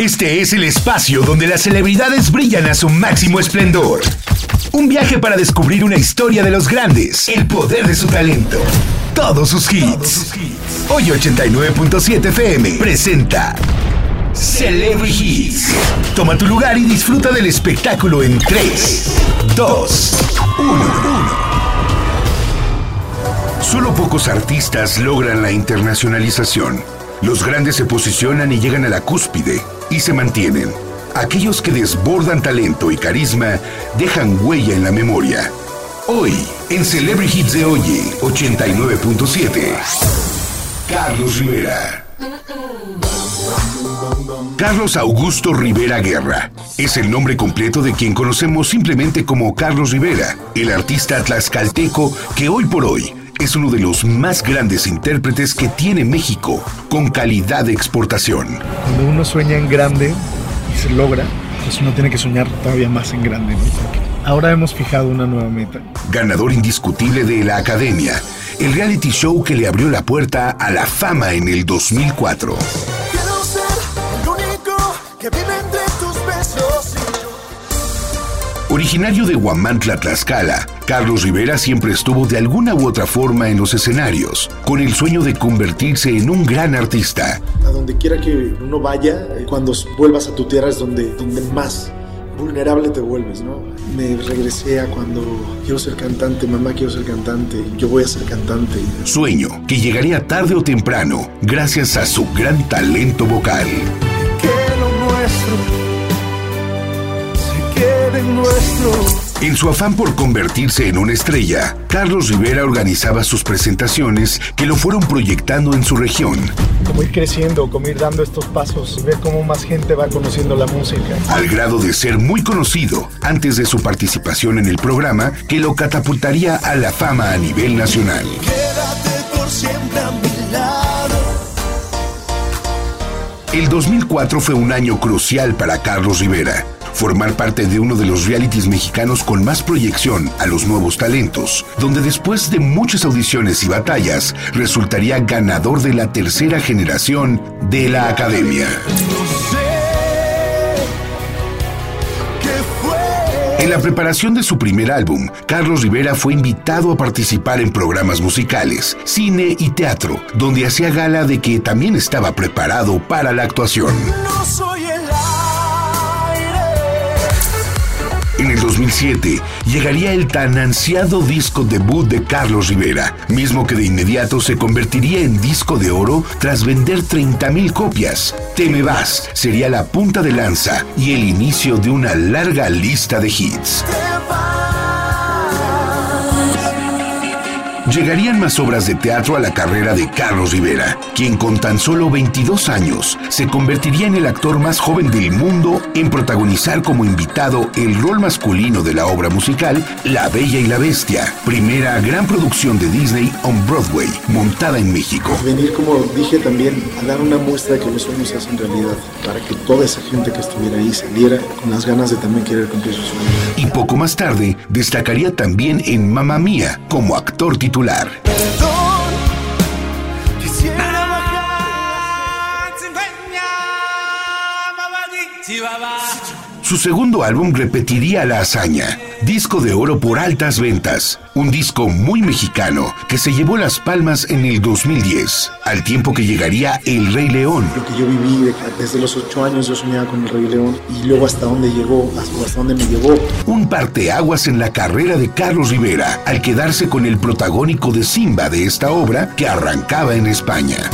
Este es el espacio donde las celebridades brillan a su máximo esplendor. Un viaje para descubrir una historia de los grandes, el poder de su talento, todos sus hits. Hoy 89.7 FM presenta Celebrity Hits. Toma tu lugar y disfruta del espectáculo en 3, 2, 1. Solo pocos artistas logran la internacionalización. Los grandes se posicionan y llegan a la cúspide y se mantienen. Aquellos que desbordan talento y carisma dejan huella en la memoria. Hoy, en Celebrity Hits de Oye 89.7, Carlos Rivera. Carlos Augusto Rivera Guerra es el nombre completo de quien conocemos simplemente como Carlos Rivera, el artista tlaxcalteco que hoy por hoy es uno de los más grandes intérpretes que tiene México, con calidad de exportación. Cuando uno sueña en grande y se logra, pues uno tiene que soñar todavía más en grande. ahora hemos fijado una nueva meta. Ganador indiscutible de la Academia, el reality show que le abrió la puerta a la fama en el 2004. Originario de Huamantla, Tlaxcala, Carlos Rivera siempre estuvo de alguna u otra forma en los escenarios, con el sueño de convertirse en un gran artista. A donde quiera que uno vaya, eh, cuando vuelvas a tu tierra es donde, donde más vulnerable te vuelves, ¿no? Me regresé a cuando quiero ser cantante, mamá quiero ser cantante, yo voy a ser cantante. Sueño que llegaría tarde o temprano gracias a su gran talento vocal. Nuestro. En su afán por convertirse en una estrella, Carlos Rivera organizaba sus presentaciones que lo fueron proyectando en su región. Como ir creciendo, como ir dando estos pasos, ver cómo más gente va conociendo la música. Al grado de ser muy conocido antes de su participación en el programa que lo catapultaría a la fama a nivel nacional. Quédate por siempre a mi lado. El 2004 fue un año crucial para Carlos Rivera formar parte de uno de los realities mexicanos con más proyección a los nuevos talentos, donde después de muchas audiciones y batallas resultaría ganador de la tercera generación de la Academia. En la preparación de su primer álbum, Carlos Rivera fue invitado a participar en programas musicales, cine y teatro, donde hacía gala de que también estaba preparado para la actuación. En el 2007 llegaría el tan ansiado disco debut de Carlos Rivera, mismo que de inmediato se convertiría en disco de oro tras vender 30.000 copias. Te me vas sería la punta de lanza y el inicio de una larga lista de hits. Llegarían más obras de teatro a la carrera de Carlos Rivera, quien con tan solo 22 años se convertiría en el actor más joven del mundo en protagonizar como invitado el rol masculino de la obra musical La Bella y la Bestia, primera gran producción de Disney on Broadway, montada en México. Venir, como dije también, a dar una muestra de que los sueños se hacen realidad, para que toda esa gente que estuviera ahí saliera con las ganas de también querer cumplir sus sueños. Y poco más tarde, destacaría también en Mamma Mía como actor titular celular. Perdón, su segundo álbum repetiría la hazaña, disco de oro por altas ventas, un disco muy mexicano que se llevó las palmas en el 2010, al tiempo que llegaría El Rey León. Lo que yo viví desde los ocho años, yo soñaba con El Rey León y luego hasta dónde llegó, hasta dónde me llevó. Un parteaguas en la carrera de Carlos Rivera al quedarse con el protagónico de Simba de esta obra que arrancaba en España.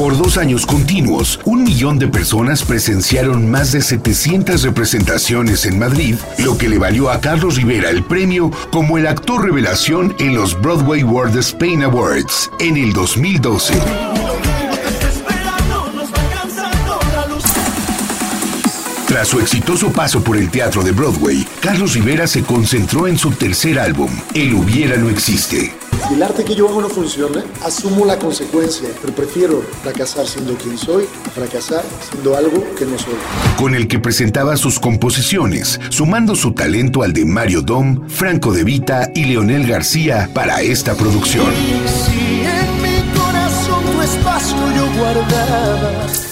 Por dos años continuos, un millón de personas presenciaron más de 700 representaciones en Madrid, lo que le valió a Carlos Rivera el premio como el actor revelación en los Broadway World Spain Awards en el 2012. Tras su exitoso paso por el teatro de Broadway, Carlos Rivera se concentró en su tercer álbum, El Hubiera No Existe. Si el arte que yo hago no funciona, asumo la consecuencia, pero prefiero fracasar siendo quien soy a fracasar siendo algo que no soy. Con el que presentaba sus composiciones, sumando su talento al de Mario Dom, Franco De Vita y Leonel García para esta producción. Si en mi corazón tu espacio yo guardada.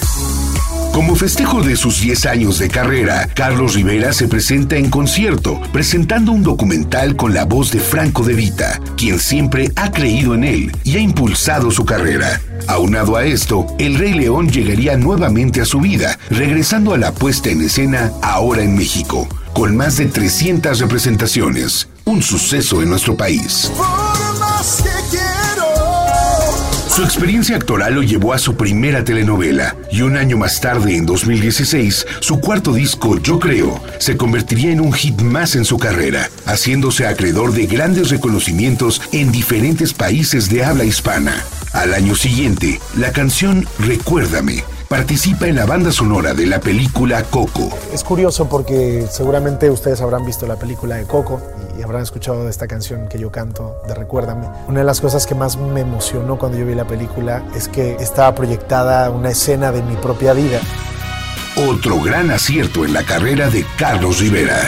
Como festejo de sus 10 años de carrera, Carlos Rivera se presenta en concierto, presentando un documental con la voz de Franco De Vita, quien siempre ha creído en él y ha impulsado su carrera. Aunado a esto, el Rey León llegaría nuevamente a su vida, regresando a la puesta en escena ahora en México, con más de 300 representaciones, un suceso en nuestro país. Su experiencia actoral lo llevó a su primera telenovela y un año más tarde, en 2016, su cuarto disco, Yo Creo, se convertiría en un hit más en su carrera, haciéndose acreedor de grandes reconocimientos en diferentes países de habla hispana. Al año siguiente, la canción Recuérdame participa en la banda sonora de la película Coco. Es curioso porque seguramente ustedes habrán visto la película de Coco y habrán escuchado de esta canción que yo canto de Recuérdame. Una de las cosas que más me emocionó cuando yo vi la película es que estaba proyectada una escena de mi propia vida. Otro gran acierto en la carrera de Carlos Rivera.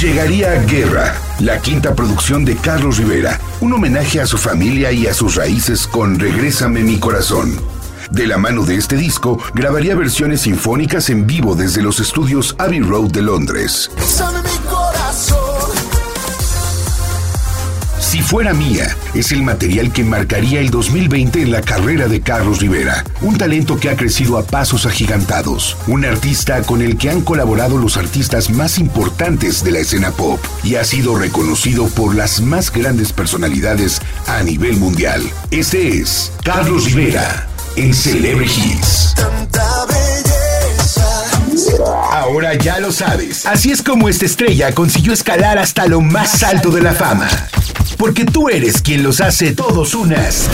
Llegaría Guerra, la quinta producción de Carlos Rivera, un homenaje a su familia y a sus raíces con Regrésame mi corazón. De la mano de este disco, grabaría versiones sinfónicas en vivo desde los estudios Abbey Road de Londres. Si fuera mía, es el material que marcaría el 2020 en la carrera de Carlos Rivera, un talento que ha crecido a pasos agigantados, un artista con el que han colaborado los artistas más importantes de la escena pop y ha sido reconocido por las más grandes personalidades a nivel mundial. Este es Carlos Rivera en Celebrity Hits. Ahora ya lo sabes. Así es como esta estrella consiguió escalar hasta lo más alto de la fama. Porque tú eres quien los hace todos unas.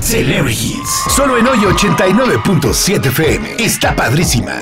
Celebrities. Solo en hoy 89.7 FM. Está padrísima.